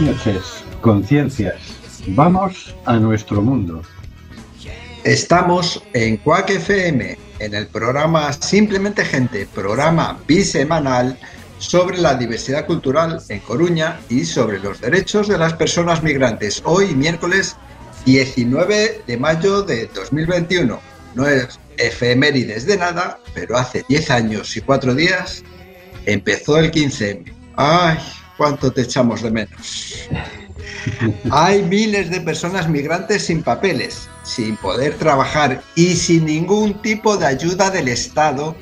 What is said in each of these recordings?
Noches, conciencias. Vamos a nuestro mundo. Estamos en Quack FM, en el programa Simplemente Gente, programa bisemanal sobre la diversidad cultural en Coruña y sobre los derechos de las personas migrantes. Hoy, miércoles 19 de mayo de 2021. No es efemérides de nada, pero hace 10 años y 4 días empezó el 15M. ¡Ay, cuánto te echamos de menos! Hay miles de personas migrantes sin papeles, sin poder trabajar y sin ningún tipo de ayuda del Estado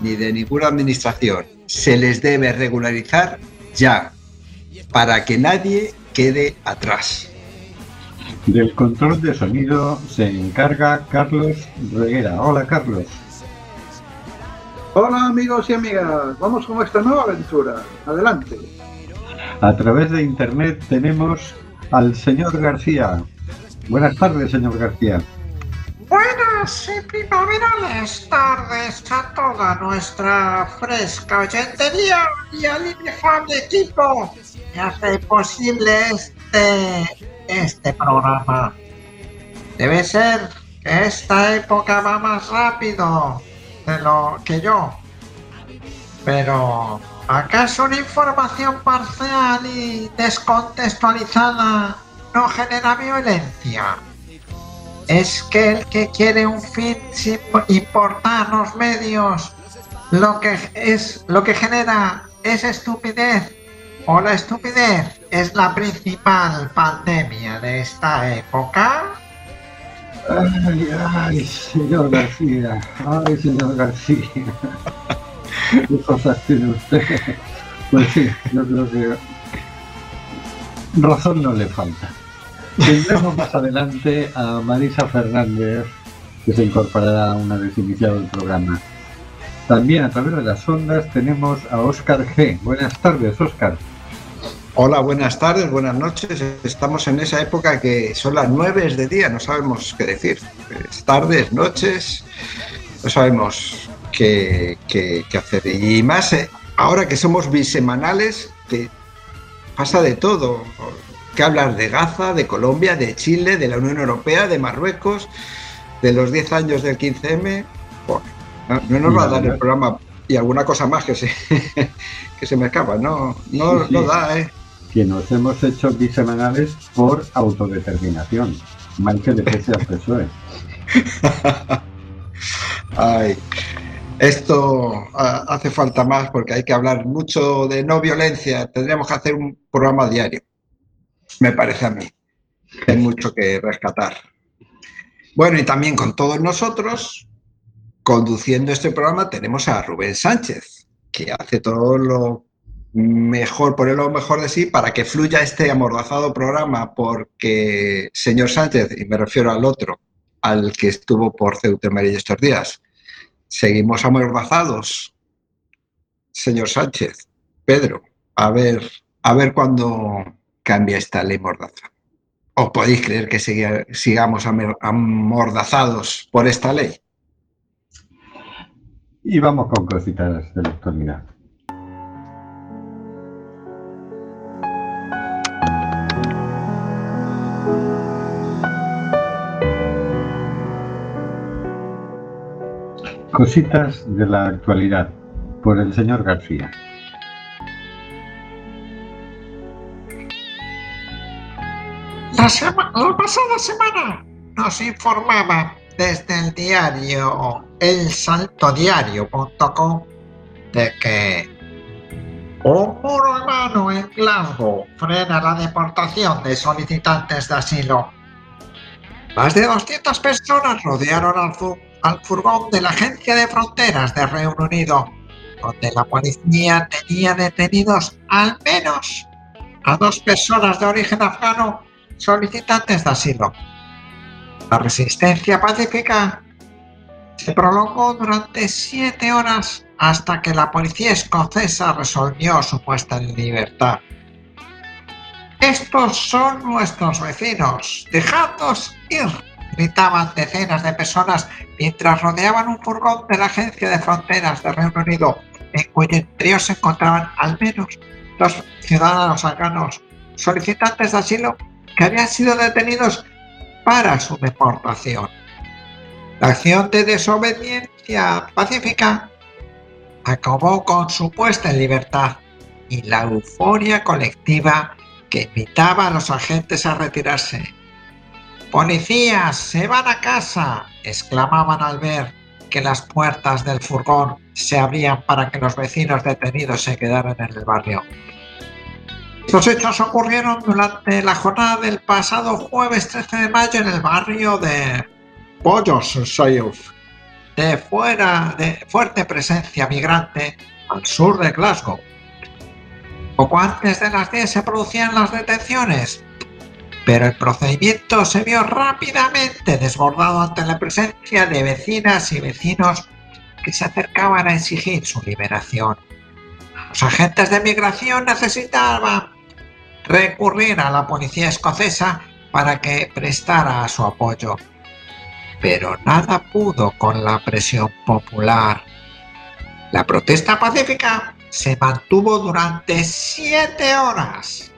ni de ninguna administración. Se les debe regularizar ya, para que nadie quede atrás. Del control de sonido se encarga Carlos Reguera. Hola Carlos. Hola amigos y amigas, vamos con esta nueva aventura. Adelante. A través de internet tenemos al señor García. Buenas tardes, señor García. Buenas y primaverales tardes a toda nuestra fresca oyentería y al inefable equipo que hace posible este, este programa. Debe ser que esta época va más rápido de lo que yo. Pero, ¿acaso una información parcial y descontextualizada no genera violencia? Es que el que quiere un fin sin importar los medios, lo que es lo que genera es estupidez o la estupidez es la principal pandemia de esta época. Ay, ay, señor García. Ay, señor García. ¿Qué cosas tiene usted? Pues sí, yo creo que razón no le falta. Tendremos más adelante a Marisa Fernández, que se incorporará una vez iniciado el programa. También a través de las ondas tenemos a Óscar G. Buenas tardes, Óscar. Hola, buenas tardes, buenas noches. Estamos en esa época que son las nueve de día, no sabemos qué decir. Es tardes, noches, no sabemos qué, qué- qué hacer. Y más eh, ahora que somos bisemanales, que pasa de todo. Que hablar de Gaza, de Colombia, de Chile, de la Unión Europea, de Marruecos, de los 10 años del 15M. Buah, no, no nos va a dar el programa y alguna cosa más que se, que se me escapa. No, no, Sí, sí. no da, ¿eh? Que nos hemos hecho bisemanales por autodeterminación. Mal que le pese al PSOE. Ay, esto ah, hace falta más porque hay que hablar mucho de no violencia. Tendríamos que hacer un programa diario, me parece a mí. Hay mucho que rescatar. Bueno, y también con todos nosotros, conduciendo este programa, tenemos a Rubén Sánchez, que hace todo lo mejor, poner lo mejor de sí para que fluya este amordazado programa, porque, señor Sánchez, y me refiero al otro, al que estuvo por Ceuta y estos días, seguimos amordazados, señor Sánchez, Pedro, a ver, a ver cuándo cambia esta ley mordaza. ¿O podéis creer que siga- sigamos amordazados por esta ley? Y vamos con cositas de la actualidad. Cositas de la actualidad por el señor García. La, sema- la pasada semana nos informaba desde el diario elsaltodiario.com de que un muro humano en Glasgow frena la deportación de solicitantes de asilo. Más de 200 personas rodearon al, fu- al furgón de la Agencia de Fronteras de Reino Unido, donde la policía tenía detenidos al menos a dos personas de origen afgano solicitantes de asilo. La resistencia pacífica se prolongó durante siete horas hasta que la policía escocesa resolvió su puesta en libertad. Estos son nuestros vecinos. Dejadnos ir, gritaban decenas de personas mientras rodeaban un furgón de la Agencia de Fronteras de Reino Unido, en cuyo interior se encontraban al menos dos ciudadanos afganos solicitantes de asilo que habían sido detenidos para su deportación. La acción de desobediencia pacífica acabó con su puesta en libertad y la euforia colectiva que invitaba a los agentes a retirarse. ¡Policías, se van a casa! exclamaban al ver que las puertas del furgón se abrían para que los vecinos detenidos se quedaran en el barrio. Estos hechos ocurrieron durante la jornada del pasado jueves 13 de mayo en el barrio de Pollos de fuera de fuerte presencia migrante al sur de Glasgow. Poco antes de las 10 se producían las detenciones, pero el procedimiento se vio rápidamente desbordado ante la presencia de vecinas y vecinos que se acercaban a exigir su liberación. Los agentes de migración necesitaban recurrir a la policía escocesa para que prestara su apoyo. Pero nada pudo con la presión popular. La protesta pacífica se mantuvo durante siete horas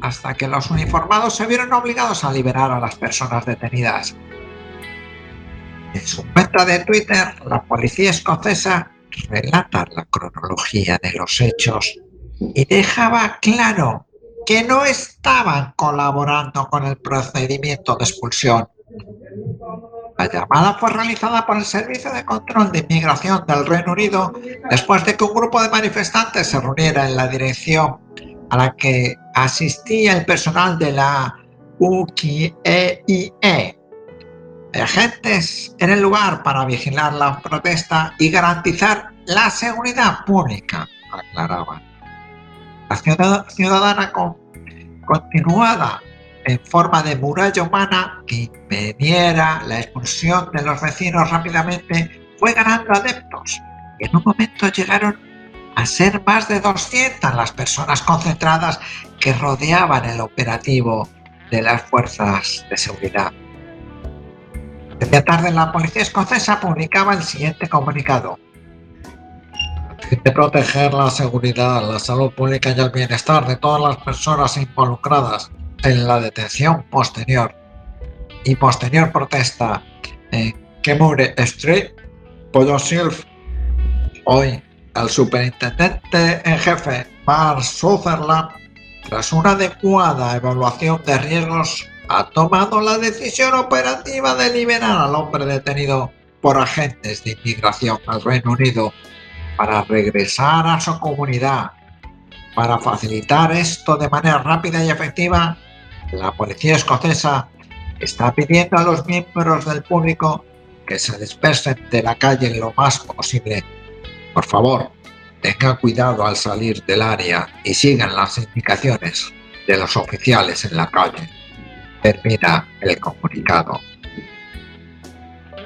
hasta que los uniformados se vieron obligados a liberar a las personas detenidas. En su cuenta de Twitter, la policía escocesa relata la cronología de los hechos y dejaba claro que no estaban colaborando con el procedimiento de expulsión. La llamada fue realizada por el Servicio de Control de Inmigración del Reino Unido después de que un grupo de manifestantes se reuniera en la dirección a la que asistía el personal de la UKIE. Agentes en el lugar para vigilar la protesta y garantizar la seguridad pública, aclaraban. La ciudadana continuada en forma de muralla humana que impidiera la expulsión de los vecinos rápidamente fue ganando adeptos. En un momento llegaron a ser más de 200 las personas concentradas que rodeaban el operativo de las fuerzas de seguridad. Media tarde la policía escocesa publicaba el siguiente comunicado. De proteger la seguridad, la salud pública y el bienestar de todas las personas involucradas en la detención posterior y posterior protesta en Kemure Street, Silf, hoy al superintendente en jefe Mark Sutherland, tras una adecuada evaluación de riesgos, ha tomado la decisión operativa de liberar al hombre detenido por agentes de inmigración al Reino Unido para regresar a su comunidad. Para facilitar esto de manera rápida y efectiva, la policía escocesa está pidiendo a los miembros del público que se dispersen de la calle lo más posible por favor, tengan cuidado al salir del área y sigan las indicaciones de los oficiales en la calle. Termina el comunicado.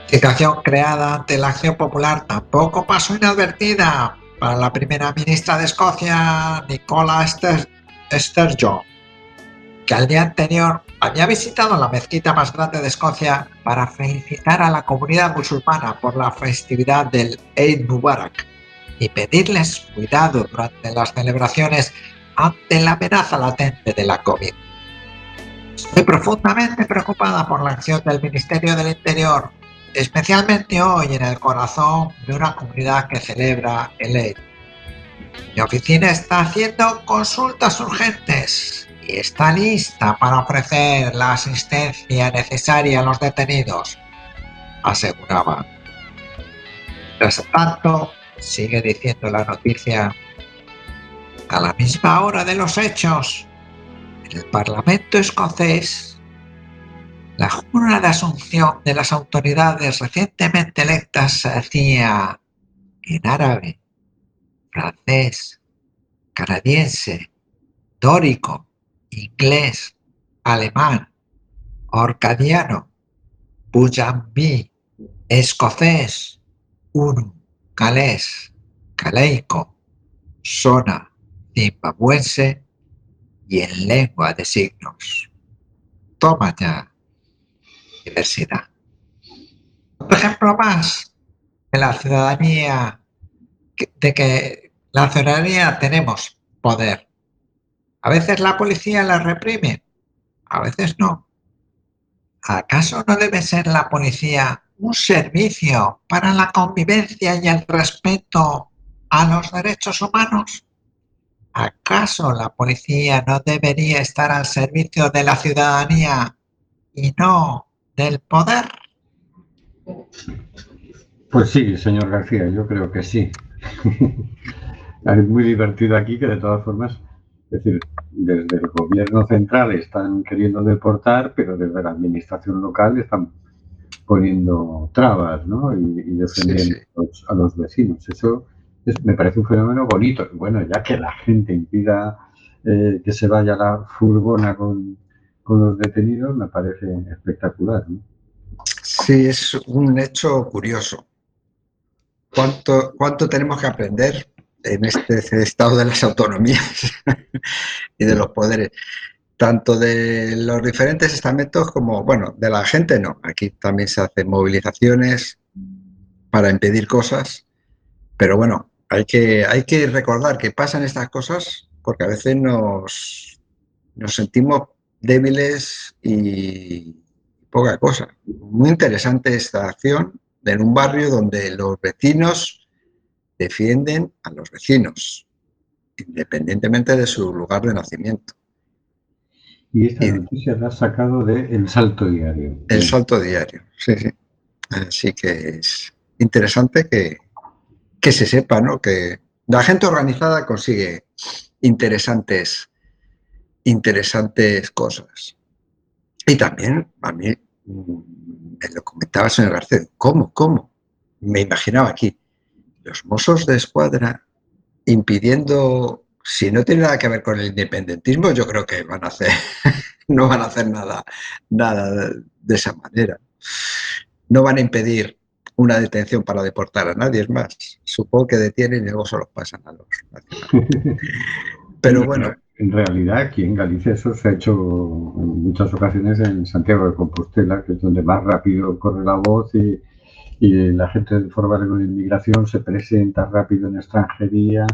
Situación creada ante la acción popular tampoco pasó inadvertida para la primera ministra de Escocia, Nicola Sturgeon, que al día anterior había visitado la mezquita más grande de Escocia para felicitar a la comunidad musulmana por la festividad del Eid Mubarak y pedirles cuidado durante las celebraciones ante la amenaza latente de la COVID. Estoy profundamente preocupada por la acción del Ministerio del Interior, especialmente hoy en el corazón de una comunidad que celebra el Eid. Mi oficina está haciendo consultas urgentes y está lista para ofrecer la asistencia necesaria a los detenidos, aseguraba. Mientras tanto, sigue diciendo la noticia, a la misma hora de los hechos, en el Parlamento escocés, la jura de asunción de las autoridades recientemente electas se hacía en árabe, francés, canadiense, dórico, inglés, alemán, orcadiano, pujambí, escocés, unu, calés, caleico, zona zimbabuense y en lengua de signos. Toma ya, diversidad. Por ejemplo más de la ciudadanía, de que la ciudadanía tenemos poder. A veces la policía la reprime, a veces no. ¿Acaso no debe ser la policía un servicio para la convivencia y el respeto a los derechos humanos? ¿Acaso la policía no debería estar al servicio de la ciudadanía y no del poder? Pues sí, señor García, yo creo que sí. es muy divertido aquí que de todas formas, es decir, desde el gobierno central están queriendo deportar, pero desde la administración local están poniendo trabas ¿no? y, y defendiendo Sí, sí. A, los, a los vecinos. Eso es- me parece un fenómeno bonito. Bueno, ya que la gente impida eh, que se vaya la furgona con, con los detenidos, me parece espectacular. ¿no? Sí, es un hecho curioso. ¿Cuánto, cuánto tenemos que aprender en este estado de las autonomías y de los poderes? Tanto de los diferentes estamentos como, bueno, de la gente no. Aquí también se hacen movilizaciones para impedir cosas, pero bueno, hay que, hay que recordar que pasan estas cosas porque a veces nos, nos sentimos débiles y poca cosa. Muy interesante esta acción en un barrio donde los vecinos defienden a los vecinos, independientemente de su lugar de nacimiento. Y esta noticia la has sacado de El Salto Diario. El salto diario, sí, sí. Así que es interesante que, que se sepa, ¿no? Que la gente organizada consigue interesantes, interesantes cosas. Y también, a mí, me lo comentaba el señor García, ¿cómo, cómo? Me imaginaba aquí, los mozos de escuadra impidiendo, si no tiene nada que ver con el independentismo, yo creo que van a hacer, no van a hacer nada, nada de esa manera. No van a impedir una detención para deportar a nadie, es más, supongo que detienen y luego se los pasan a los nacionales. Pero bueno, En realidad, aquí en Galicia eso se ha hecho en muchas ocasiones en Santiago de Compostela, que es donde más rápido corre la voz y, y la gente del Foro de Inmigración se presenta rápido en extranjería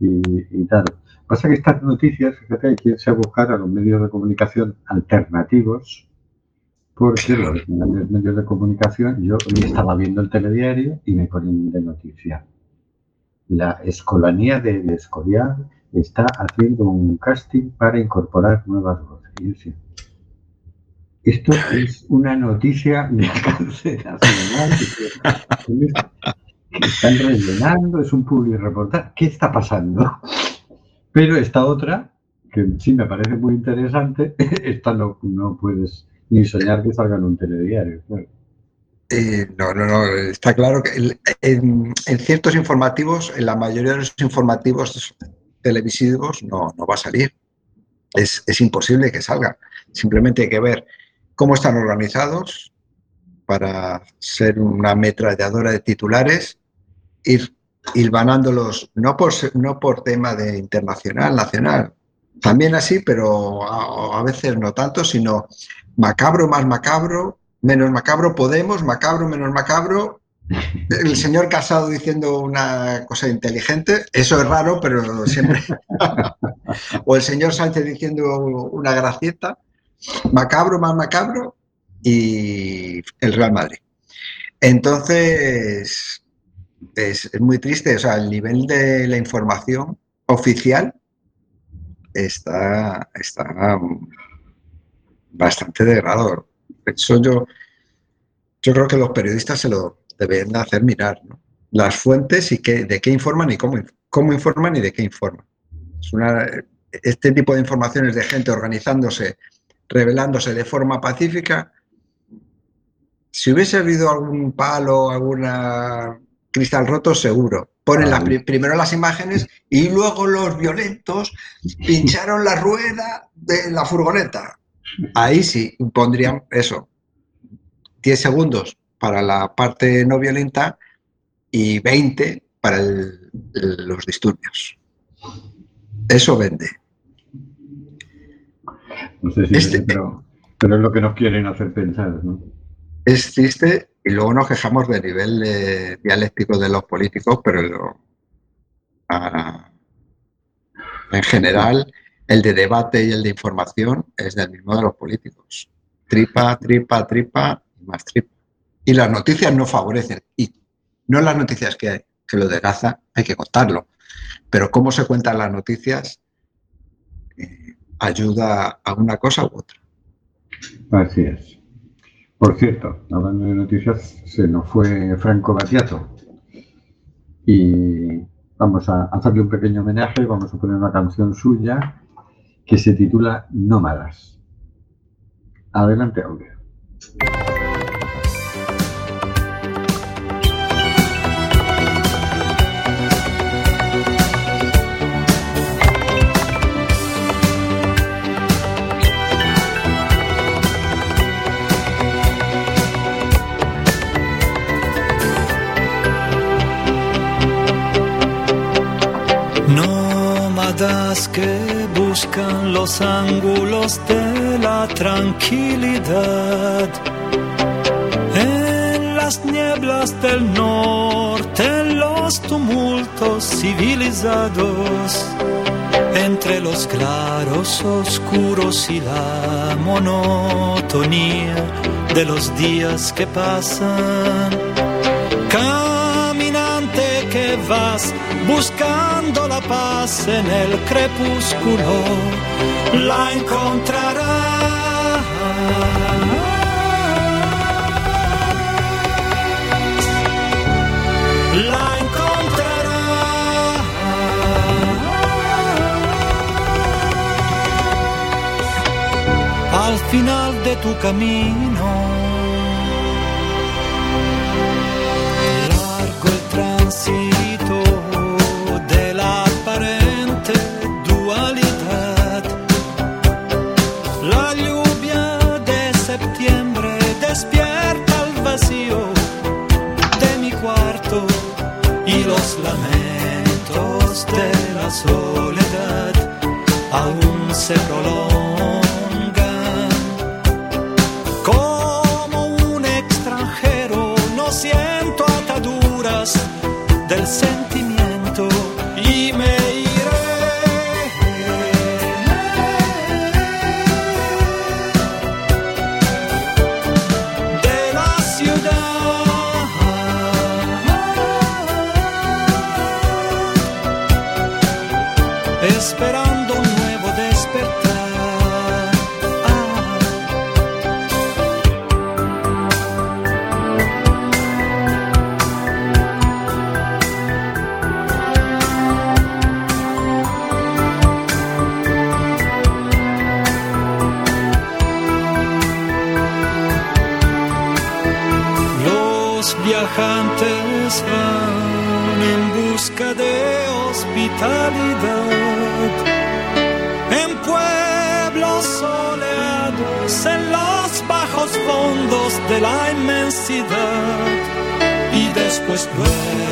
y, y tal. Pasa que estas noticias, fíjate, hay que irse a buscar a los medios de comunicación alternativos, porque los medios de comunicación, yo hoy estaba viendo el telediario y me ponen de noticia. La Escolanía del Escorial está haciendo un casting para incorporar nuevas voces. Y yo decía, esto es una noticia de alcance nacional están rellenando, es un public reportaje. ¿Qué está pasando? Pero esta otra, que sí me parece muy interesante, esta no, no puedes ni soñar que salga en un telediario. Eh, no, no, no, está claro que en, en ciertos informativos, en la mayoría de los informativos televisivos no, no va a salir. Es, es imposible que salga. Simplemente hay que ver cómo están organizados para ser una ametralladora de titulares, ir hilvanándolos, no por, no por tema de internacional, nacional, también así, pero a, a veces no tanto, sino macabro más macabro, menos macabro, Podemos, macabro menos macabro. El señor Casado diciendo una cosa inteligente, eso es raro, pero siempre. o el señor Sánchez diciendo una gracieta, macabro más macabro y el Real Madrid. Entonces, es, muy triste, o sea, el nivel de la información oficial está, está bastante degradado. Eso yo, yo creo que los periodistas se lo deben de hacer mirar, ¿no? Las fuentes y qué, de qué informan y cómo, cómo informan y de qué informan. Este tipo de informaciones de gente organizándose, revelándose de forma pacífica. Si hubiese habido algún palo, alguna cristal roto, seguro. Ponen las, primero las imágenes y luego los violentos pincharon la rueda de la furgoneta. Ahí sí pondrían eso, 10 segundos para la parte no violenta y 20 para el- los disturbios. Eso vende. No sé si Este- pero, pero es lo que nos quieren hacer pensar, ¿no? Es triste y luego nos quejamos del nivel eh, dialéctico de los políticos, pero lo- en general el de debate y el de información es del mismo de los políticos. Tripa, tripa, tripa y más tripa. Y las noticias no favorecen. Y no las noticias que que lo de Gaza hay que contarlo. Pero cómo se cuentan las noticias eh, ayuda a una cosa u otra. Así es. Por cierto, hablando de noticias, se nos fue Franco Battiato. Y vamos a hacerle un pequeño homenaje, vamos a poner una canción suya que se titula Nómadas. Adelante, audio. Que buscan los ángulos de la tranquilidad. En las nieblas del norte, en los tumultos civilizados, entre los claros oscuros y la monotonía de los días que pasan. Vas buscando la paz en el crepúsculo, la encontrarás. La encontrarás al final de tu camino. Largo el tránsito La lluvia de septiembre despierta el vacío de mi cuarto y los lamentos de la soledad aún se prolongan. Como un extranjero no siento ataduras del sentimiento inmensidad. Y después duermen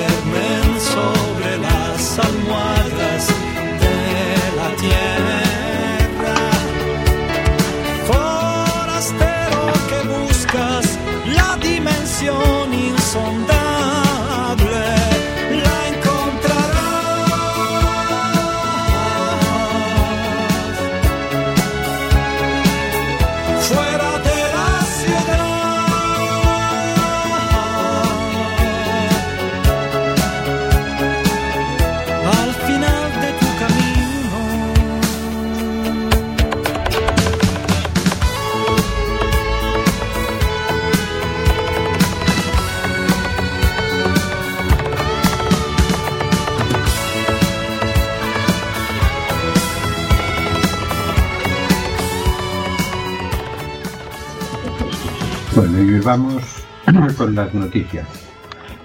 vamos con las noticias.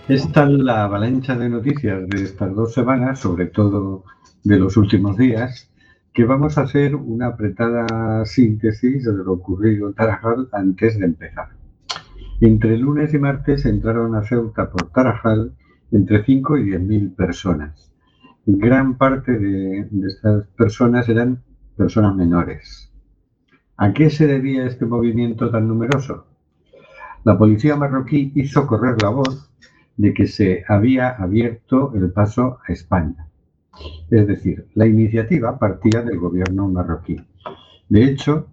Es tal la avalancha de noticias de estas dos semanas, sobre todo de los últimos días, que vamos a hacer una apretada síntesis de lo ocurrido en Tarajal antes de empezar. Entre lunes y martes entraron a Ceuta por Tarajal entre 5 y 10 mil personas. Gran parte de, de estas personas eran personas menores. ¿A qué se debía este movimiento tan numeroso? La policía marroquí hizo correr la voz de que se había abierto el paso a España. Es decir, la iniciativa partía del gobierno marroquí. De hecho,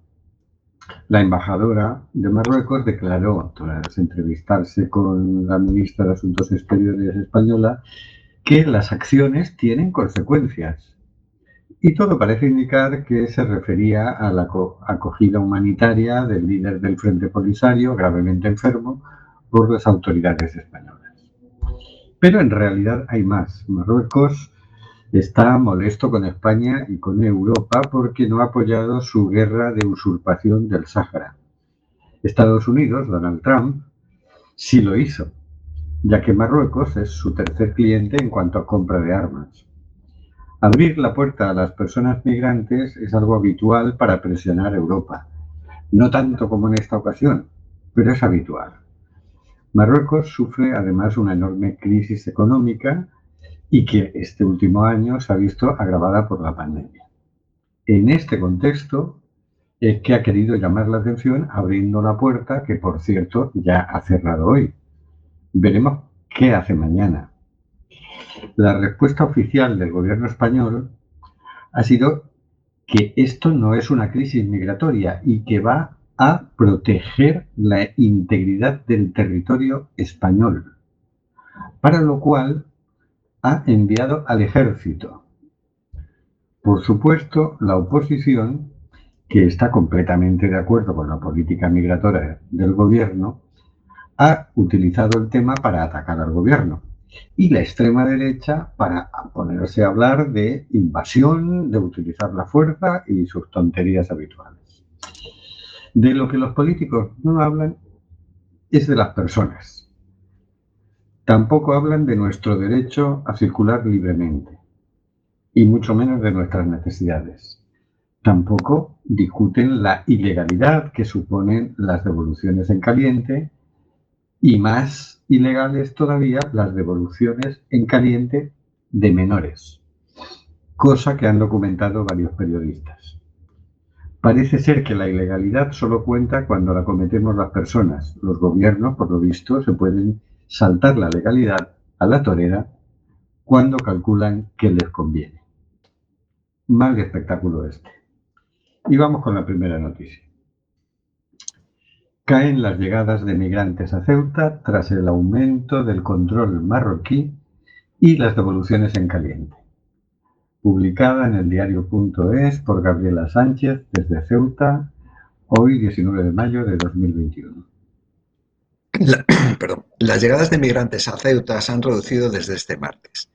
la embajadora de Marruecos declaró, tras entrevistarse con la ministra de Asuntos Exteriores española, que las acciones tienen consecuencias. Y todo parece indicar que se refería a la acogida humanitaria del líder del Frente Polisario, gravemente enfermo, por las autoridades españolas. Pero en realidad hay más. Marruecos está molesto con España y con Europa porque no ha apoyado su guerra de usurpación del Sáhara. Estados Unidos, Donald Trump, sí lo hizo, ya que Marruecos es su tercer cliente en cuanto a compra de armas. Abrir la puerta a las personas migrantes es algo habitual para presionar Europa. No tanto como en esta ocasión, pero es habitual. Marruecos sufre además una enorme crisis económica y que este último año se ha visto agravada por la pandemia. En este contexto es que ha querido llamar la atención abriendo la puerta que, por cierto, ya ha cerrado hoy. Veremos qué hace mañana. La respuesta oficial del gobierno español ha sido que esto no es una crisis migratoria y que va a proteger la integridad del territorio español, para lo cual ha enviado al ejército. Por supuesto, la oposición, que está completamente de acuerdo con la política migratoria del gobierno, ha utilizado el tema para atacar al gobierno y la extrema derecha para ponerse a hablar de invasión, de utilizar la fuerza y sus tonterías habituales. De lo que los políticos no hablan es de las personas. Tampoco hablan de nuestro derecho a circular libremente y mucho menos de nuestras necesidades. Tampoco discuten la ilegalidad que suponen las devoluciones en caliente y más ilegales todavía las devoluciones en caliente de menores, cosa que han documentado varios periodistas. Parece ser que la ilegalidad solo cuenta cuando la cometemos las personas. Los gobiernos, por lo visto, se pueden saltar la legalidad a la torera cuando calculan que les conviene. Mal espectáculo este. Y vamos con la primera noticia. Caen las llegadas de migrantes a Ceuta tras el aumento del control marroquí y las devoluciones en caliente publicada en el por Gabriela Sánchez desde Ceuta, hoy 19 de mayo de 2021. Las llegadas de migrantes a Ceuta se han reducido desde este martes.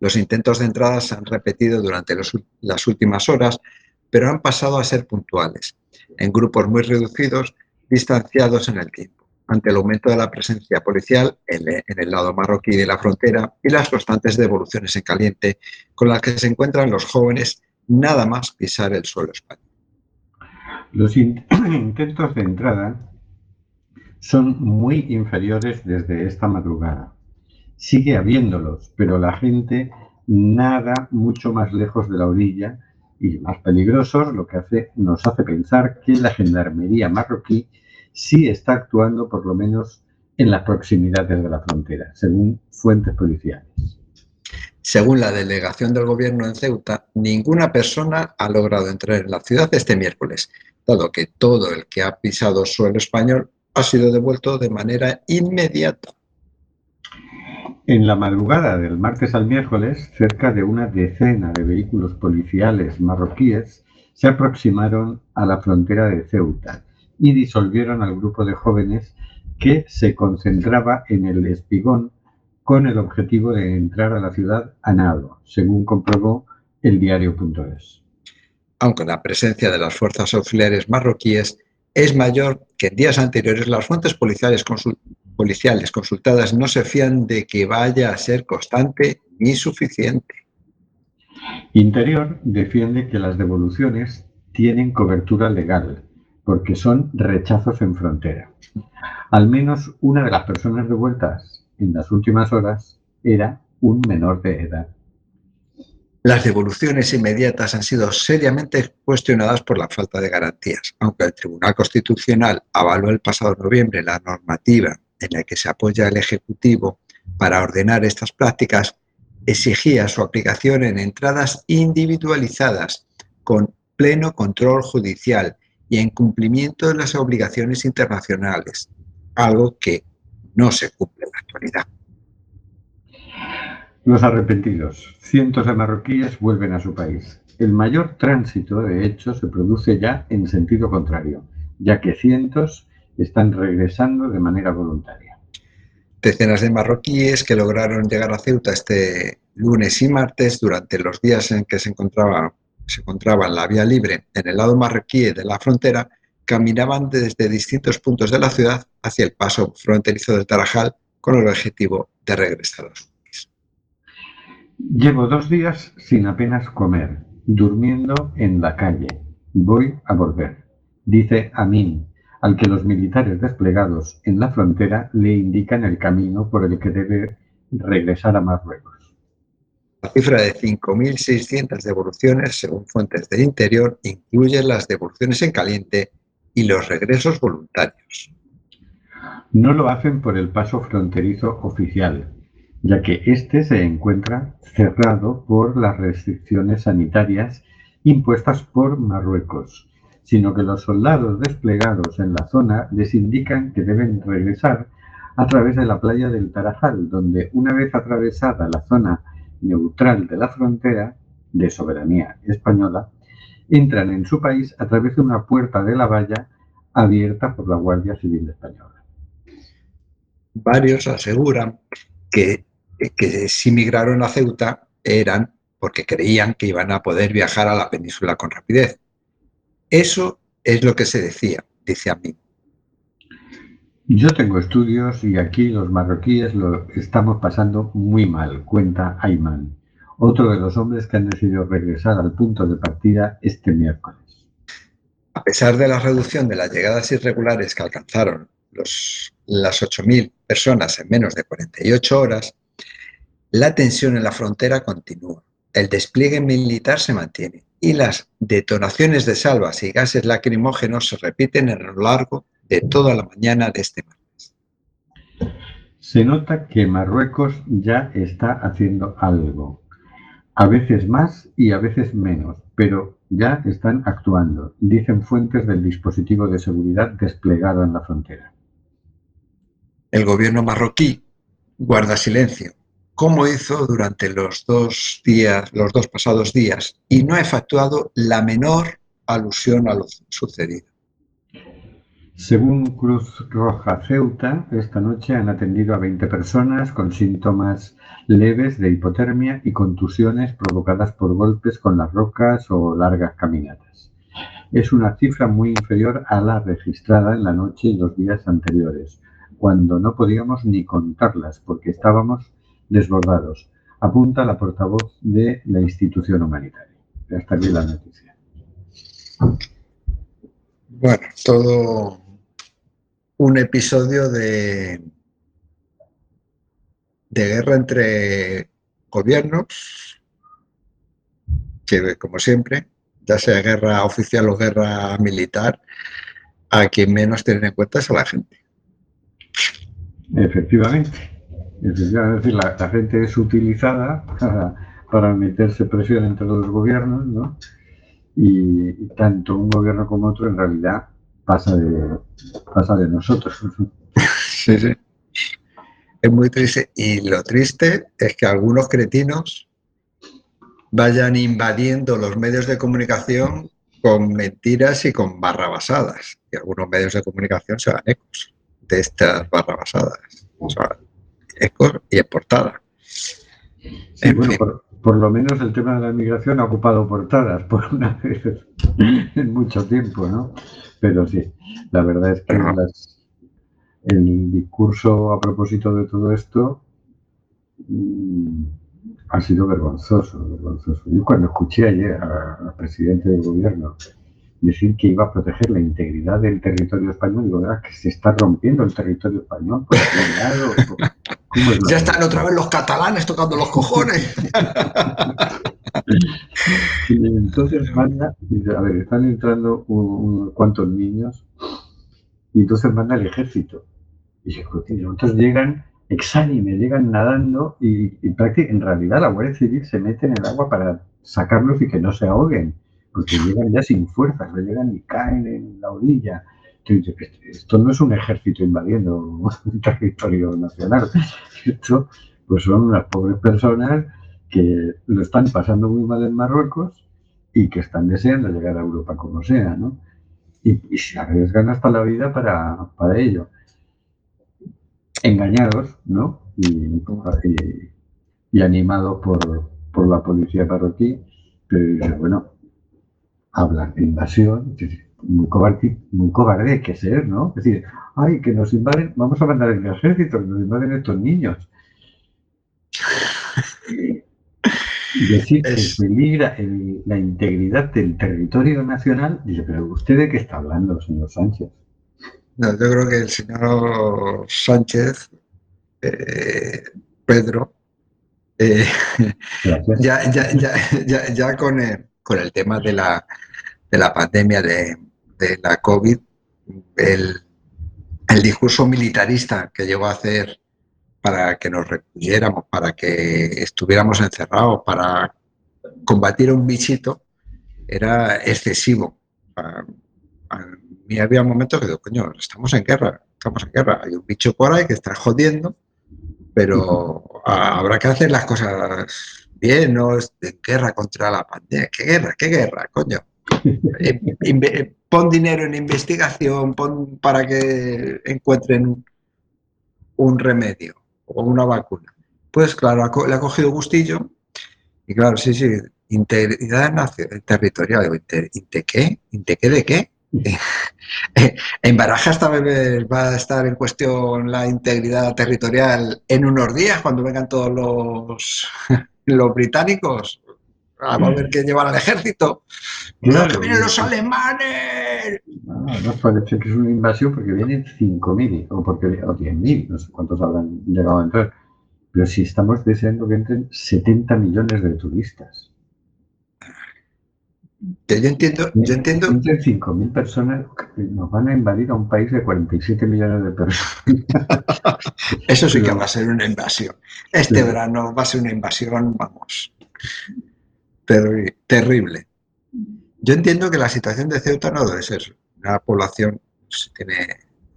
Los intentos de entrada se han repetido durante las últimas horas, pero han pasado a ser puntuales, en grupos muy reducidos, distanciados en el tiempo ante el aumento de la presencia policial en, el lado marroquí de la frontera y las constantes devoluciones en caliente con las que se encuentran los jóvenes nada más pisar el suelo español. Los intentos de entrada son muy inferiores desde esta madrugada. Sigue habiéndolos, pero la gente nada mucho más lejos de la orilla y más peligrosos, lo que hace, nos hace pensar que la gendarmería marroquí sí está actuando por lo menos en las proximidades de la frontera, según fuentes policiales. Según la delegación del gobierno en Ceuta, ninguna persona ha logrado entrar en la ciudad este miércoles, dado que todo el que ha pisado suelo español ha sido devuelto de manera inmediata. En la madrugada del martes al miércoles, cerca de una decena de vehículos policiales marroquíes se aproximaron a la frontera de Ceuta y disolvieron al grupo de jóvenes que se concentraba en el espigón con el objetivo de entrar a la ciudad a nado, según comprobó el diario.es. Aunque la presencia de las fuerzas auxiliares marroquíes es mayor que en días anteriores, las fuentes policiales, policiales consultadas no se fían de que vaya a ser constante ni suficiente. Interior defiende que las devoluciones tienen cobertura legal porque son rechazos en frontera. Al menos una de las personas devueltas en las últimas horas era un menor de edad. Las devoluciones inmediatas han sido seriamente cuestionadas por la falta de garantías. Aunque el Tribunal Constitucional avaló el pasado noviembre la normativa en la que se apoya el Ejecutivo para ordenar estas prácticas, exigía su aplicación en entradas individualizadas, con pleno control judicial y en cumplimiento de las obligaciones internacionales, algo que no se cumple en la actualidad. Los arrepentidos. Cientos de marroquíes vuelven a su país. El mayor tránsito, de hecho, se produce ya en sentido contrario, ya que cientos están regresando de manera voluntaria. Decenas de marroquíes que lograron llegar a Ceuta este lunes y martes durante los días en que se se encontraba en la vía libre en el lado marroquí de la frontera caminaban desde distintos puntos de la ciudad hacia el paso fronterizo del Tarajal con el objetivo de regresar a su país. Llevo dos días sin apenas comer, durmiendo en la calle. Voy a volver, dice Amin, al que los militares desplegados en la frontera le indican el camino por el que debe regresar a Marruecos. La cifra de 5.600 devoluciones, según fuentes del interior, incluye las devoluciones en caliente y los regresos voluntarios. No lo hacen por el paso fronterizo oficial, ya que éste se encuentra cerrado por las restricciones sanitarias impuestas por Marruecos, sino que los soldados desplegados en la zona les indican que deben regresar a través de la playa del Tarajal, donde una vez atravesada la zona neutral de la frontera de soberanía española, entran en su país a través de una puerta de la valla abierta por la Guardia Civil Española. Varios aseguran que, que si migraron a Ceuta eran porque creían que iban a poder viajar a la península con rapidez. Eso es lo que se decía, dice a mí. Yo tengo estudios y aquí los marroquíes lo estamos pasando muy mal, cuenta Ayman, otro de los hombres que han decidido regresar al punto de partida este miércoles. A pesar de la reducción de las llegadas irregulares que alcanzaron los, las 8.000 personas en menos de 48 horas, la tensión en la frontera continúa. El despliegue militar se mantiene y las detonaciones de salvas y gases lacrimógenos se repiten a lo largo de toda la mañana de este martes. Se nota que Marruecos ya está haciendo algo, a veces más y a veces menos, pero ya están actuando, dicen fuentes del dispositivo de seguridad desplegado en la frontera. El gobierno marroquí guarda silencio, como hizo durante los dos días, los dos pasados días, y no ha efectuado la menor alusión a lo sucedido. Según Cruz Roja Ceuta, esta noche han atendido a 20 personas con síntomas leves de hipotermia y contusiones provocadas por golpes con las rocas o largas caminatas. Es una cifra muy inferior a la registrada en la noche y los días anteriores, cuando no podíamos ni contarlas porque estábamos desbordados, apunta la portavoz de la institución humanitaria. Hasta aquí la noticia. Bueno, todo un episodio de, de guerra entre gobiernos, que como siempre, ya sea guerra oficial o guerra militar, a quien menos tienen en cuenta es a la gente. Efectivamente. Efectivamente, la, la gente es utilizada para, meterse presión entre los gobiernos, ¿no? Y tanto un gobierno como otro en realidad pasa de, pasa de nosotros. Sí, sí. Es muy triste. Y lo triste es que algunos cretinos vayan invadiendo los medios de comunicación con mentiras y con barrabasadas. Y algunos medios de comunicación se dan ecos de estas barrabasadas. O sea, ecos y en portada. Sí, en bueno, por, por, lo menos el tema de la migración ha ocupado portadas por una vez en mucho tiempo, ¿no? Pero sí, la verdad es que las, el discurso a propósito de todo esto mmm, ha sido vergonzoso, vergonzoso. Yo cuando escuché ayer al presidente del gobierno decir que iba a proteger la integridad del territorio español, digo, ¿verdad? que se está rompiendo el territorio español por lado. ya están otra vez los catalanes tocando los cojones. y entonces manda, a ver, están entrando unos cuantos niños y entonces manda el ejército. Y entonces llegan exánime, llegan nadando y, y en realidad la Guardia Civil se mete en el agua para sacarlos y que no se ahoguen, porque llegan ya sin fuerzas, no llegan y caen en la orilla. Dices, Esto no es un ejército invadiendo un territorio nacional, esto pues son unas pobres personas que lo están pasando muy mal en Marruecos y que están deseando llegar a Europa como sea, ¿no? Y, se arriesgan hasta la vida para, ello. Engañados, ¿no? Y, animados por, por la policía marroquí, pero bueno, hablan de invasión, muy cobarde, muy cobarde hay que ser, ¿no? Es decir, ay, que nos invaden, vamos a mandar el ejército, que nos invaden estos niños. Y decir que Es- peligra el- la integridad del territorio nacional, dice, pero ¿usted de qué está hablando, señor Sánchez? No, yo creo que el señor Sánchez, eh, Pedro, eh, ya, ya, ya, ya con, el, con el tema de la, de la pandemia de, de la COVID, el, el discurso militarista que llegó a hacer para que nos recluyéramos, para que estuviéramos encerrados, para combatir a un bichito, era excesivo. A, a mí había momentos que digo, coño, estamos en guerra, estamos en guerra, hay un bicho por ahí que está jodiendo, pero habrá que hacer las cosas es de guerra contra la pandemia. ¿Qué guerra? ¿Qué guerra, coño? Eh, inve- pon dinero en investigación, pon para que encuentren un, remedio o una vacuna. Pues claro, le ha cogido gustillo y claro, sí, sí, integridad territorial. ¿inte, qué? ¿Inte qué de qué? En Baraja esta vez va a estar en cuestión la integridad territorial en unos días, cuando vengan todos los, los británicos. Ah, va a ver que llevan al ejército. ¡No, que vienen los alemanes! Ah, nos parece que es una invasión porque vienen 5.000 o, porque, o 10.000, no sé cuántos habrán llegado a entrar. Pero si estamos deseando que entren 70 millones de turistas. Que yo entiendo, yo entiendo, Entren 5.000 personas, nos van a invadir a un país de 47 millones de personas. eso sí que va a ser una invasión. Este Sí. verano va a ser una invasión, vamos, terri- terrible. Yo entiendo que la situación de Ceuta no debe ser una población pues, tiene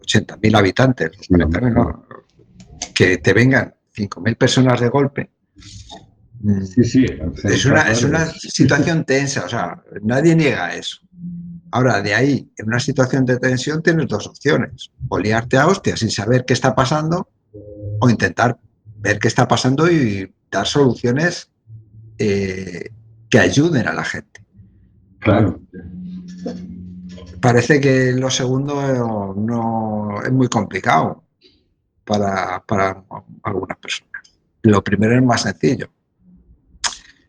80.000 habitantes, Sí, 40.000, no, que te vengan 5.000 personas de golpe. Sí, sí. Es una, es una situación tensa, o sea, nadie niega eso. Ahora, de ahí, en una situación de tensión tienes dos opciones. O liarte a hostias sin saber qué está pasando, o intentar ver qué está pasando y dar soluciones eh, que ayuden a la gente. Claro. Parece que lo segundo no es muy complicado para, para algunas personas. Lo primero es más sencillo,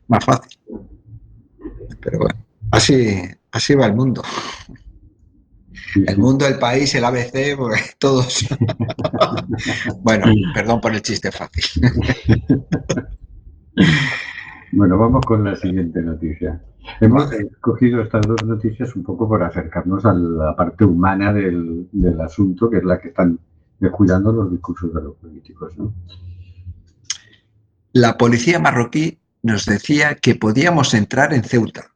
más fácil. Pero bueno, así, así va el mundo. El mundo, el país, el ABC, pues, todos. bueno, perdón por el chiste fácil. Bueno, vamos con la siguiente noticia. Hemos escogido estas dos noticias un poco por acercarnos a la parte humana del, del asunto, que es la que están descuidando los discursos de los políticos. ¿no? La policía marroquí nos decía que podíamos entrar en Ceuta,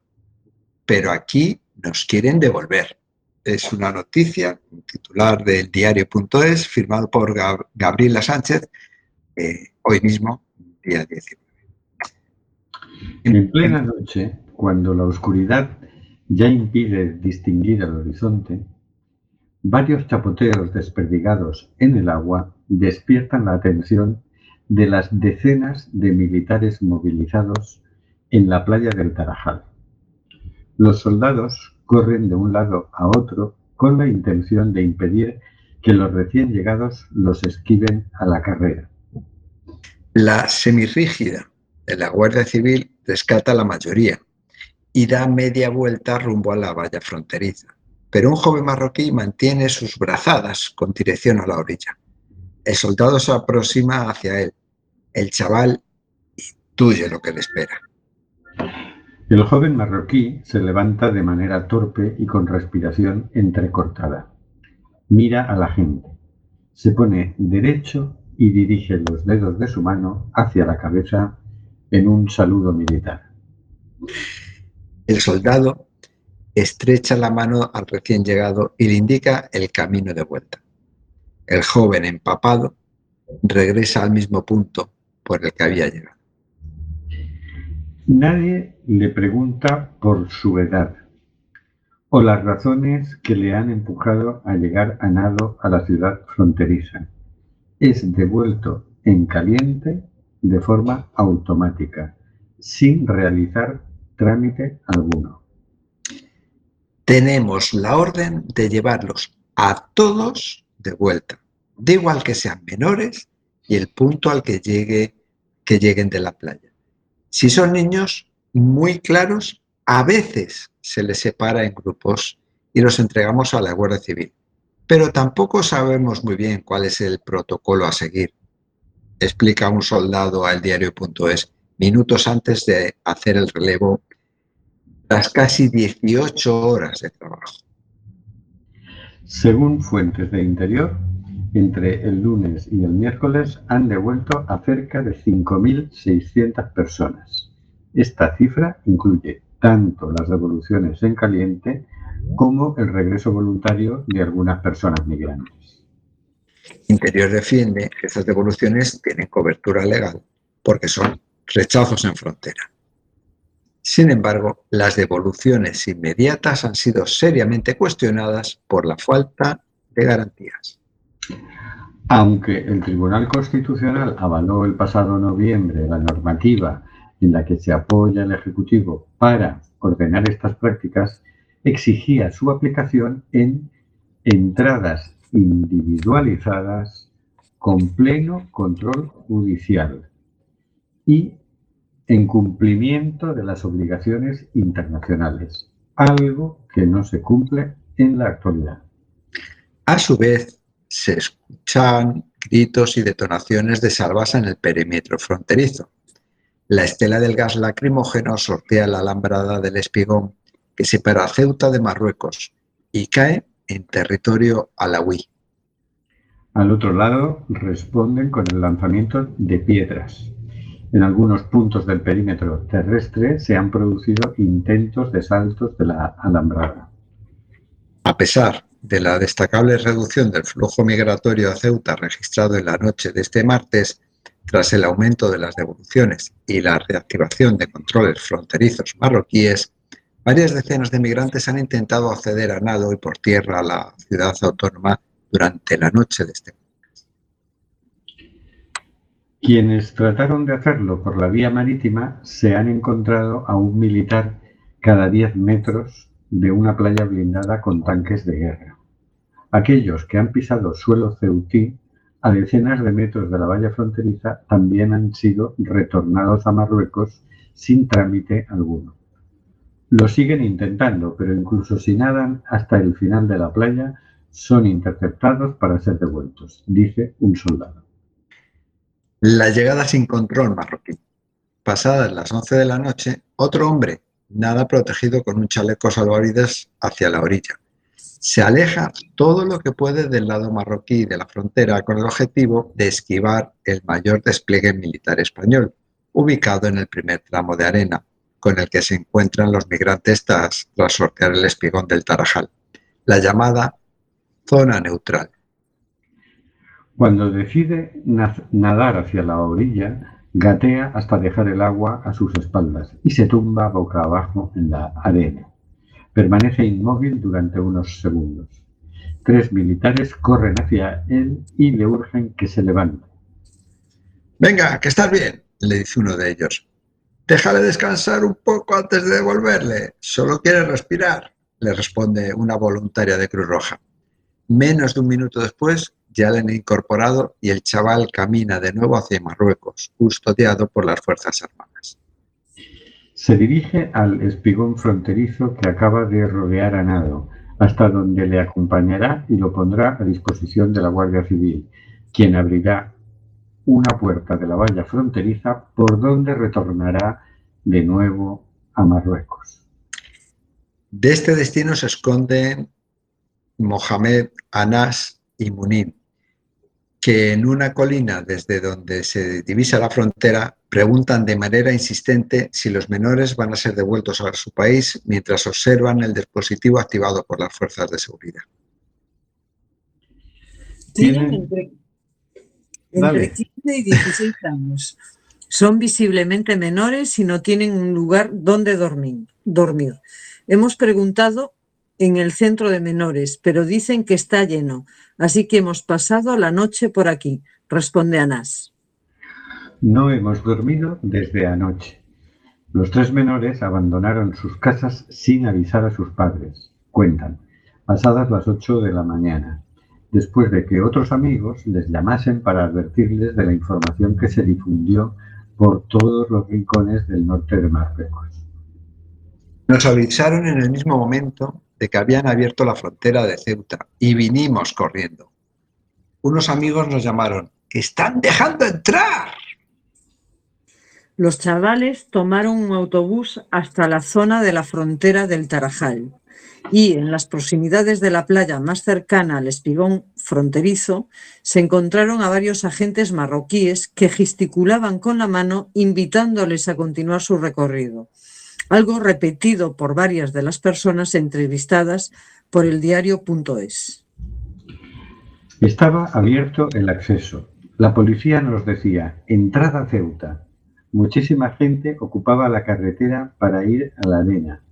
pero aquí nos quieren devolver. Es una noticia, titular del diario.es, firmado por Gab- Gabriela Sánchez, eh, hoy mismo, día 19. En plena noche, cuando la oscuridad ya impide distinguir el horizonte, varios chapoteos desperdigados en el agua despiertan la atención de las decenas de militares movilizados en la playa del Tarajal. Los soldados corren de un lado a otro con la intención de impedir que los recién llegados los esquiven a la carrera. La semirrígida de la Guardia Civil rescata a la mayoría y da media vuelta rumbo a la valla fronteriza. Pero un joven marroquí mantiene sus brazadas con dirección a la orilla. El soldado se aproxima hacia él. El chaval intuye lo que le espera. El joven marroquí se levanta de manera torpe y con respiración entrecortada. Mira a la gente. Se pone derecho y dirige los dedos de su mano hacia la cabeza en un saludo militar. El soldado estrecha la mano al recién llegado y le indica el camino de vuelta. El joven empapado regresa al mismo punto por el que había llegado. Nadie le pregunta por su edad o las razones que le han empujado a llegar a nado a la ciudad fronteriza. Es devuelto en caliente de forma automática, sin realizar trámite alguno. Tenemos la orden de llevarlos a todos de vuelta, da igual que sean menores y el punto al que, llegue, que lleguen de la playa. Si son niños muy claros, a veces se les separa en grupos y los entregamos a la Guardia Civil. Pero tampoco sabemos muy bien cuál es el protocolo a seguir. Explica un soldado al diario.es minutos antes de hacer el relevo las casi 18 horas de trabajo. Según fuentes de interior, entre el lunes y el miércoles han devuelto a cerca de 5.600 personas. Esta cifra incluye tanto las devoluciones en caliente como el regreso voluntario de algunas personas migrantes. Interior defiende que estas devoluciones tienen cobertura legal porque son rechazos en frontera. Sin embargo, las devoluciones inmediatas han sido seriamente cuestionadas por la falta de garantías. Aunque el Tribunal Constitucional avaló el pasado noviembre la normativa en la que se apoya el Ejecutivo para ordenar estas prácticas, exigía su aplicación en entradas individualizadas con pleno control judicial y en cumplimiento de las obligaciones internacionales, algo que no se cumple en la actualidad. A su vez, se escuchan gritos y detonaciones de salvas en el perímetro fronterizo. La estela del gas lacrimógeno sortea la alambrada del espigón que separa a Ceuta de Marruecos y cae en territorio alawí. Al otro lado responden con el lanzamiento de piedras. En algunos puntos del perímetro terrestre se han producido intentos de saltos de la alambrada. A pesar de la destacable reducción del flujo migratorio a Ceuta registrado en la noche de este martes, tras el aumento de las devoluciones y la reactivación de controles fronterizos marroquíes, varias decenas de migrantes han intentado acceder a nado y por tierra a la ciudad autónoma durante la noche de este martes. Quienes trataron de hacerlo por la vía marítima se han encontrado a un militar cada 10 metros de una playa blindada con tanques de guerra. Aquellos que han pisado suelo ceutí a decenas de metros de la valla fronteriza también han sido retornados a Marruecos sin trámite alguno. Lo siguen intentando, pero incluso si nadan hasta el final de la playa, son interceptados para ser devueltos, dice un soldado. La llegada sin control marroquí. Pasadas las 11 de la noche, otro hombre nada protegido con un chaleco salvavidas hacia la orilla se aleja todo lo que puede del lado marroquí de la frontera con el objetivo de esquivar el mayor despliegue militar español, ubicado en el primer tramo de arena, con el que se encuentran los migrantes tras, sortear el espigón del Tarajal, la llamada zona neutral. Cuando decide nadar hacia la orilla, gatea hasta dejar el agua a sus espaldas y se tumba boca abajo en la arena. Permanece inmóvil durante unos segundos. Tres militares corren hacia él y le urgen que se levante. Venga, que estás bien, le dice uno de ellos. Déjale descansar un poco antes de devolverle. Solo quiere respirar, le responde una voluntaria de Cruz Roja. Menos de un minuto después, ya le han incorporado y el chaval camina de nuevo hacia Marruecos, custodiado por las Fuerzas Armadas. Se dirige al espigón fronterizo que acaba de rodear a nado, hasta donde le acompañará y lo pondrá a disposición de la Guardia Civil, quien abrirá una puerta de la valla fronteriza por donde retornará de nuevo a Marruecos. De este destino se esconden Mohamed, Anas y Munim, que en una colina desde donde se divisa la frontera preguntan de manera insistente si los menores van a ser devueltos a su país mientras observan el dispositivo activado por las fuerzas de seguridad. Tienen entre, entre 15 y 16 años. Son visiblemente menores y no tienen un lugar donde dormir. dormir. Hemos preguntado en el centro de menores, pero dicen que está lleno, así que hemos pasado la noche por aquí, responde Anás. No hemos dormido desde anoche. Los tres menores abandonaron sus casas sin avisar a sus padres, cuentan, pasadas las 8 de la mañana, después de que otros amigos les llamasen para advertirles de la información que se difundió por todos los rincones del norte de Marruecos. Nos avisaron en el mismo momento de que habían abierto la frontera de Ceuta y vinimos corriendo. Unos amigos nos llamaron, ¡están dejando entrar! Los chavales tomaron un autobús hasta la zona de la frontera del Tarajal y en las proximidades de la playa más cercana al espigón fronterizo se encontraron a varios agentes marroquíes que gesticulaban con la mano invitándoles a continuar su recorrido, algo repetido por varias de las personas entrevistadas por el diario.es. Estaba abierto el acceso. La policía nos decía, entrada a Ceuta. Muchísima gente ocupaba la carretera para ir a la arena,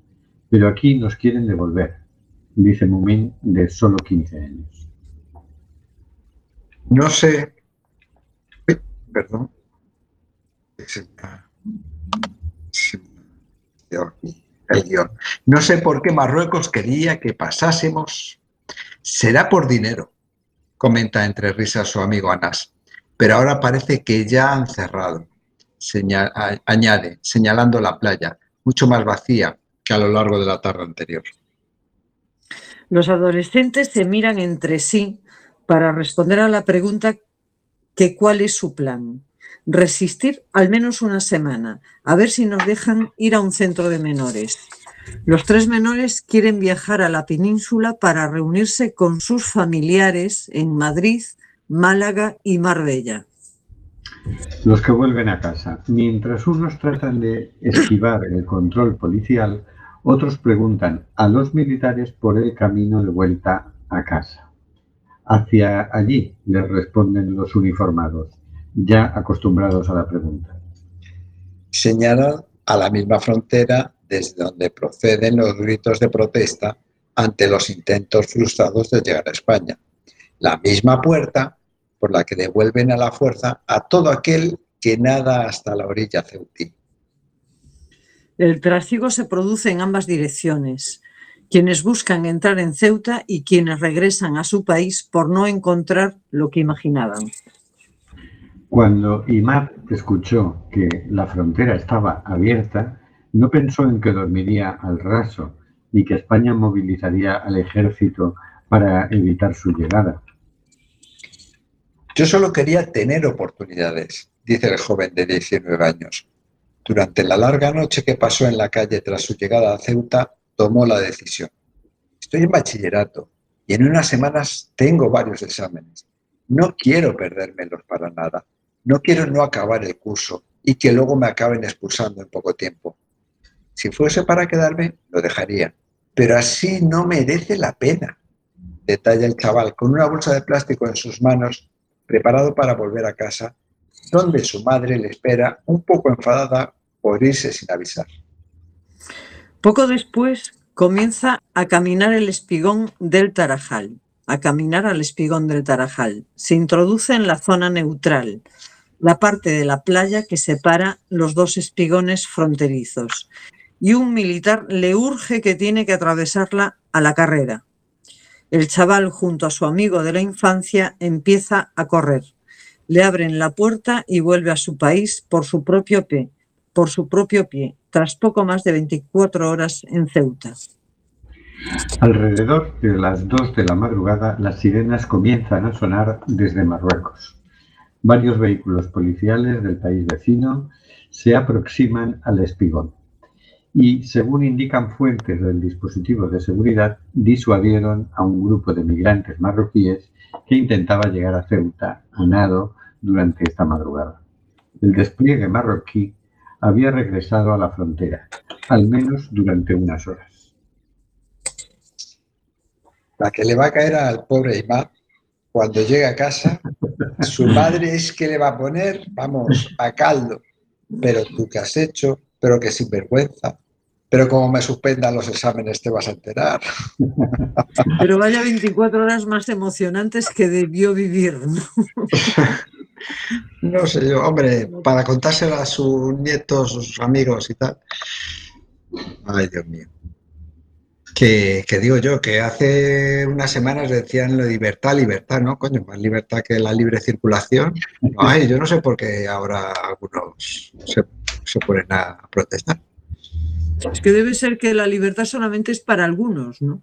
pero aquí nos quieren devolver, dice Mumín, de solo 15 años. No sé. Perdón. Se me ha- se No sé por qué Marruecos quería que pasásemos. Será por dinero, comenta entre risas su amigo Anás. Pero ahora parece que ya han cerrado. Añade, señalando la playa, mucho más vacía que a lo largo de la tarde anterior. Los adolescentes se miran entre sí para responder a la pregunta que cuál es su plan. Resistir al menos una semana, a ver si nos dejan ir a un centro de menores. Los tres menores quieren viajar a la península para reunirse con sus familiares en Madrid, Málaga y Marbella. Los que vuelven a casa. Mientras unos tratan de esquivar el control policial, otros preguntan a los militares por el camino de vuelta a casa. Hacia allí les responden los uniformados, ya acostumbrados a la pregunta. señalan a la misma frontera desde donde proceden los gritos de protesta ante los intentos frustrados de llegar a España. La misma puerta por la que devuelven a la fuerza a todo aquel que nada hasta la orilla ceutí. El tráfico se produce en ambas direcciones. Quienes buscan entrar en Ceuta y quienes regresan a su país por no encontrar lo que imaginaban. Cuando Imar escuchó que la frontera estaba abierta, no pensó en que dormiría al raso ni que España movilizaría al ejército para evitar su llegada. Yo solo quería tener oportunidades, dice el joven de 19 años. Durante la larga noche que pasó en la calle tras su llegada a Ceuta, tomó la decisión. Estoy en bachillerato y en unas semanas tengo varios exámenes. No quiero perdérmelos para nada. No quiero no acabar el curso y que luego me acaben expulsando en poco tiempo. Si fuese para quedarme, lo dejaría. Pero así no merece la pena, detalla el chaval con una bolsa de plástico en sus manos, preparado para volver a casa, donde su madre le espera un poco enfadada por irse sin avisar. Poco después comienza a caminar el espigón del Tarajal, a caminar al espigón del Tarajal. Se introduce en la zona neutral, la parte de la playa que separa los dos espigones fronterizos. Y un militar le urge que tiene que atravesarla a la carrera. El chaval, junto a su amigo de la infancia, empieza a correr. Le abren la puerta y vuelve a su país por su propio pie, por su propio pie, tras poco más de 24 horas en Ceuta. Alrededor de las 2 de la madrugada, las sirenas comienzan a sonar desde Marruecos. Varios vehículos policiales del país vecino se aproximan al espigón. y, según indican fuentes del dispositivo de seguridad, disuadieron a un grupo de migrantes marroquíes que intentaba llegar a Ceuta a nado durante esta madrugada. El despliegue marroquí había regresado a la frontera, al menos durante unas horas. La que le va a caer al pobre Imán cuando llegue a casa, su madre es que le va a poner, vamos, a caldo. Pero tú qué has hecho, pero que sinvergüenza. Pero como me suspendan los exámenes te vas a enterar. Pero vaya 24 horas más emocionantes que debió vivir. ¿no? No sé yo, hombre, para contárselo a sus nietos, sus amigos y tal. Ay, Dios mío. Que, que digo yo, que hace unas semanas decían lo de libertad, libertad, ¿no? Coño, más libertad que la libre circulación. No hay, yo no sé por qué ahora algunos se, se ponen a protestar. Es que debe ser que la libertad solamente es para algunos, ¿no?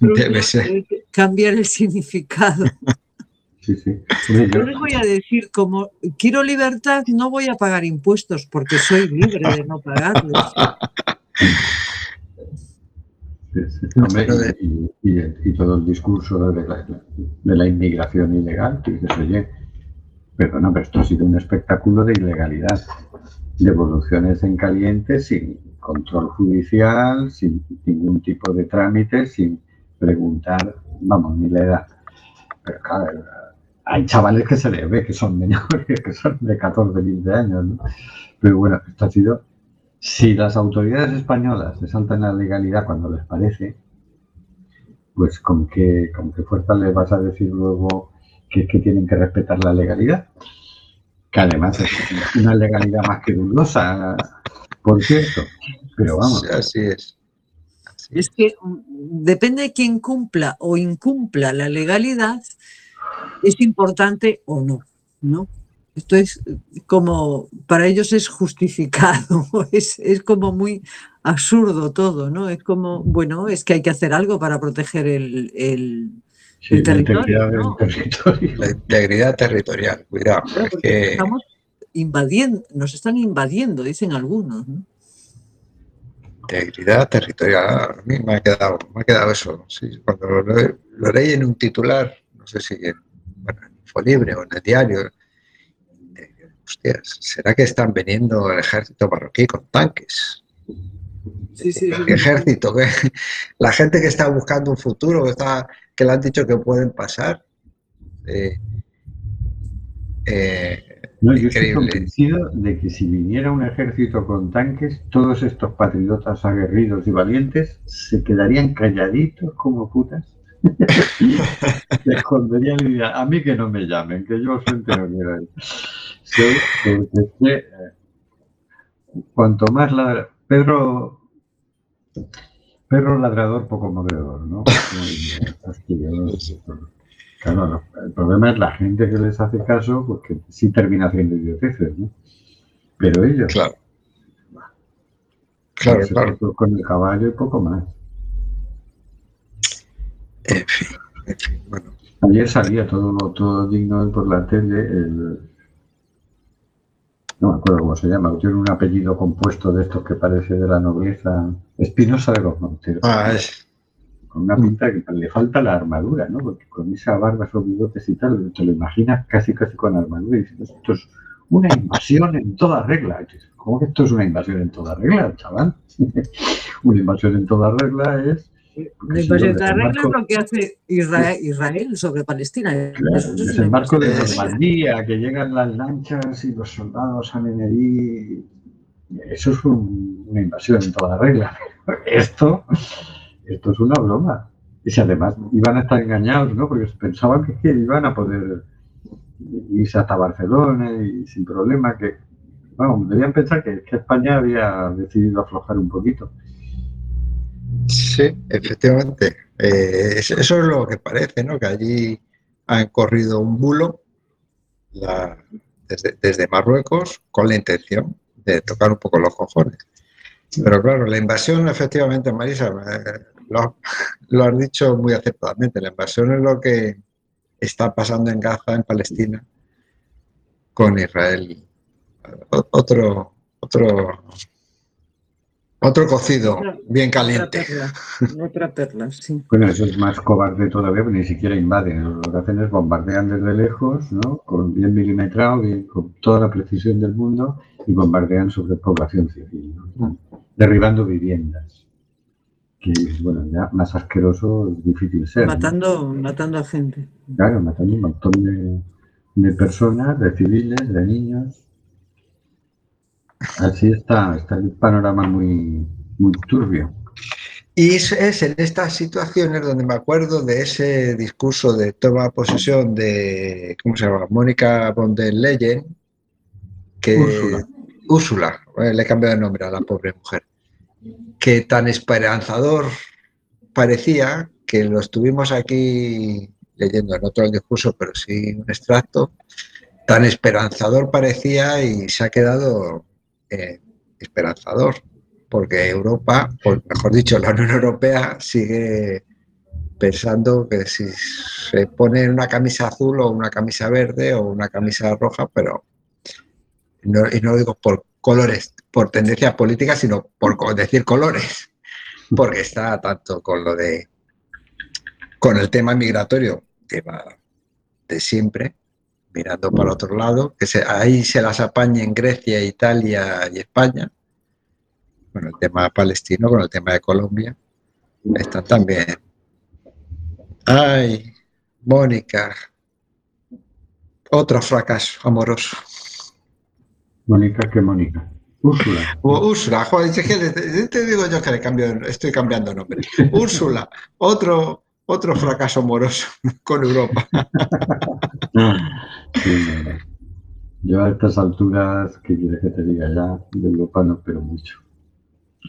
Debe ser. hay que Cambiar el significado. Sí, sí. Yo les voy a decir, como quiero libertad, no voy a pagar impuestos porque soy libre de no pagarlos. Hombre, de- y, y- y todo el discurso de la, de la inmigración ilegal, que dices, oye, perdona, pero esto ha sido un espectáculo de ilegalidad. Devoluciones en caliente sin control judicial, sin ningún tipo de trámite, sin preguntar, vamos, ni la edad. Pero claro, hay chavales que se les ve que son menores, que son de 14, 15 años, ¿no? Pero bueno, esto ha sido si las autoridades españolas se saltan la legalidad cuando les parece, pues con qué, con qué fuerza les vas a decir luego que, que tienen que respetar la legalidad. Que además es una legalidad más que dudosa, por cierto. Pero vamos, Sí, Así es. Así Es que mm, depende de quién cumpla o incumpla la legalidad, es importante o no, ¿no? Esto es como, para ellos es justificado, es, es como muy absurdo todo, ¿no? Es como, bueno, es que hay que hacer algo para proteger el, el- sí, el la territorio, integridad ¿no? del territorio. La integridad territorial, cuidado. Claro, es porque que estamos invadiendo, nos están invadiendo, dicen algunos, ¿no? integridad territorial, a mí me ha quedado, me ha quedado eso. sí, cuando lo, lo leí en un titular, no sé si en, bueno, en Infolibre o en el diario, eh, hostias, ¿será que están viniendo el ejército marroquí con tanques? Sí, sí, sí. ¿Qué ejército? ¿Qué? La gente que está buscando un futuro, que, está, que le han dicho que pueden pasar. eh, eh, No, yo estoy Increíble. convencido de que si viniera un ejército con tanques, todos estos patriotas aguerridos y valientes se quedarían calladitos como putas. se esconderían y dirían, a mí que no me llamen, que yo quiero ir. Sí, porque eh, cuanto más ladra... Pedro... Perro ladrador, poco mordedor, ¿no? Claro, el problema es la gente que les hace caso, porque sí termina haciendo idioteces, ¿no? Pero ellos, claro. Claro, claro. con el caballo y poco más. En fin, en fin, bueno. Ayer salía todo, todo digno por la tele, el, no me acuerdo cómo se llama, tiene un apellido compuesto de estos que parece de la nobleza, Espinosa de los Monteros. Ah, es, con una pinta que le falta la armadura, ¿no? Porque con esa barba, esos bigotes y tal, te lo imaginas casi casi con armadura y dices, esto es una invasión en toda regla. ¿Cómo que esto es una invasión en toda regla, chaval? una invasión en toda regla es... Invasión de regla es lo que hace Israel, Israel sobre Palestina. Claro, el es una desembarco de. Normandía, que llegan las lanchas y los soldados salen allí. Eso es un- una invasión en toda regla. Esto, esto es una broma. Y si además iban a estar engañados, ¿no? Porque pensaban que, que iban a poder irse hasta Barcelona y sin problema, que, vamos, debían pensar que, que España había decidido aflojar un poquito. Sí, efectivamente. Eh, eso es lo que parece, ¿no? Que allí han corrido un bulo la- desde, desde Marruecos con la intención de tocar un poco los cojones. Pero claro, la invasión, efectivamente, Marisa, eh, lo, lo has dicho muy acertadamente. La invasión es lo que está pasando en Gaza, en Palestina, con Israel. Otro, otro, Otro cocido, Otra- bien Otra caliente. perla, otra perla, sí. Bueno, eso es más cobarde todavía, porque ni siquiera invaden. Lo que hacen es bombardean desde lejos, ¿no? Con bien milimetrado, bien, con toda la precisión del mundo, y bombardean sobre población civil, ¿no? Están derribando viviendas. Que, bueno, ya más asqueroso es difícil ser. ¿no? Matando, matando a gente. Claro, matando un montón de, de personas, de civiles, de niños. Así está, está el panorama muy, muy turbio. Y es, en estas situaciones donde me acuerdo de ese discurso de toma de posesión de, ¿cómo se llama? Mónica von der Leyen, que Úrsula. Úrsula, eh, le he cambiado de nombre a la pobre mujer, que tan esperanzador parecía que lo estuvimos aquí leyendo, no todo el discurso, pero sí un extracto, tan esperanzador parecía y se ha quedado esperanzador porque Europa, o mejor dicho, la Unión Europea sigue pensando que si se pone una camisa azul o una camisa verde o una camisa roja, pero no, y no lo digo por colores, por tendencias políticas, sino por decir colores, porque está tanto con lo de con el tema migratorio va de siempre, mirando para otro lado, que se, ahí se las apañen Grecia, Italia y España, con el tema palestino, con el tema de Colombia, están también. Ay, Mónica, otro fracaso amoroso. Mónica, ¿qué Mónica? Úrsula. Úrsula, joder, es que te, te- te digo yo que le cambio, estoy cambiando nombre. Úrsula, otro, otro fracaso amoroso con Europa. Sí. Yo a estas alturas, ¿qué quieres que te diga ya? De Europa no espero mucho.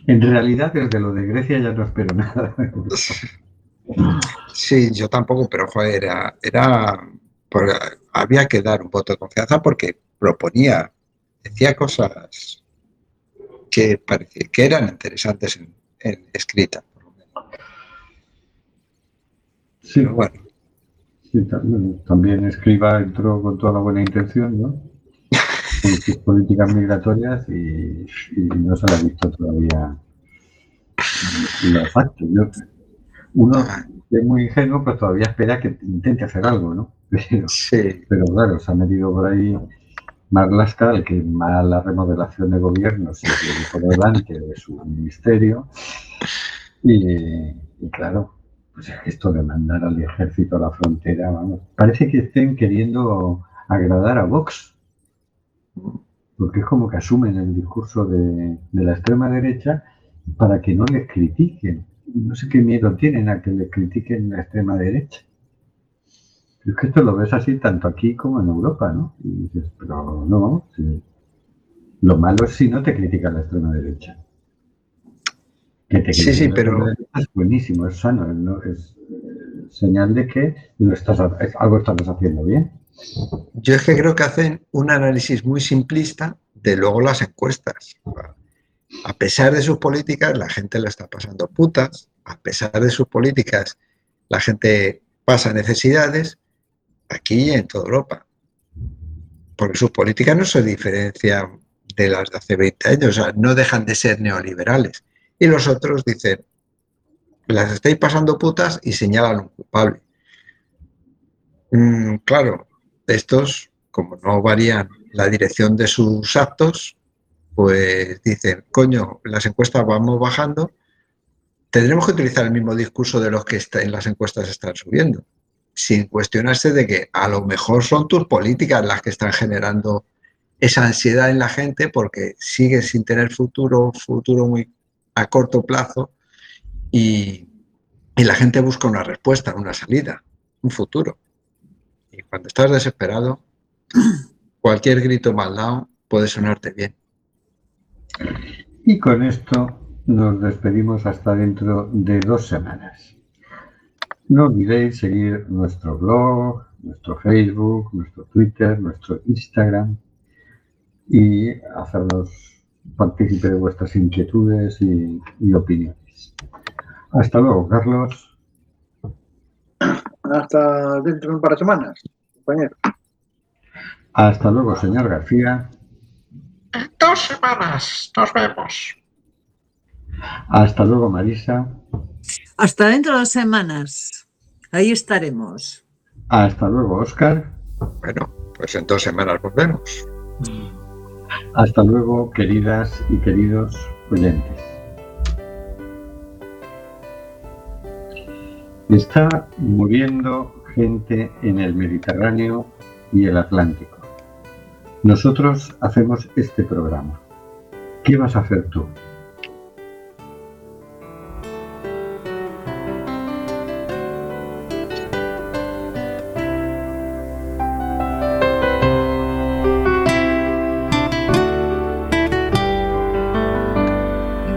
En realidad, desde lo de Grecia ya no espero nada. Sí, yo tampoco, pero joder, era, era había que dar un voto de confianza porque proponía, decía cosas que parecía que eran interesantes en, en escrita. por lo menos. Sí, Pero bueno, sí, también escriba entró con toda la buena intención, ¿no? Con sus políticas migratorias y, y no se le ha visto todavía los actos. Yo- uno es muy ingenuo, pues todavía espera que intente hacer algo, ¿no? Pero, sí, Pero claro, se ha metido por ahí Marlaska, el que más la remodelación de gobierno se por delante de su ministerio. Y, y claro, pues esto de mandar al ejército a la frontera, vamos, parece que estén queriendo agradar a Vox. Porque es como que asumen el discurso de, la extrema derecha para que no les critiquen. No sé qué miedo tienen a que les critiquen la extrema derecha. Es que esto lo ves así tanto aquí como en Europa, ¿no? Y dices, pero no, lo malo es si no te critica la extrema derecha. Que te Sí, sí, pero- Es buenísimo, es sano, ¿no? es eh, señal de que lo estás, algo estás haciendo bien. yo es que creo que hacen un análisis muy simplista de luego las encuestas. A pesar de sus políticas, la gente la está pasando putas. A pesar de sus políticas, la gente pasa necesidades aquí y en toda Europa. Porque sus políticas no se diferencian de las de hace 20 años, o sea, no dejan de ser neoliberales. Y los otros dicen, las estáis pasando putas y señalan un culpable. Mm, claro, estos, como no varían la dirección de sus actos, pues dicen, coño, las encuestas vamos bajando, tendremos que utilizar el mismo discurso de los que en las encuestas están subiendo, sin cuestionarse de que a lo mejor son tus políticas las que están generando esa ansiedad en la gente porque sigues sin tener futuro, futuro muy a corto plazo y, la gente busca una respuesta, una salida, un futuro. Y cuando estás desesperado, cualquier grito mal dado puede sonarte bien. Y con esto nos despedimos hasta dentro de dos semanas. No olvidéis seguir nuestro blog, nuestro Facebook, nuestro Twitter, nuestro Instagram y hacernos partícipe de vuestras inquietudes y, y opiniones. Hasta luego, Carlos. Hasta dentro de un par de semanas, compañero. Hasta luego, señor García. En dos semanas nos vemos. Hasta luego, Marisa. Hasta dentro de dos semanas. Ahí estaremos. Hasta luego, Oscar. Bueno, pues en dos semanas volvemos. Hasta luego, queridas y queridos oyentes. Está muriendo gente en el Mediterráneo y el Atlántico. Nosotros hacemos este programa. ¿Qué vas a hacer tú?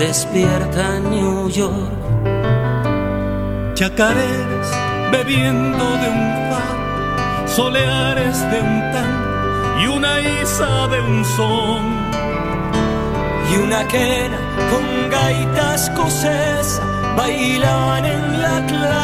despierta New York. Chacareras bebiendo de un far, soleares de un tan y una isa de un son. Y una quena con gaitas escocesa bailaban en la clase.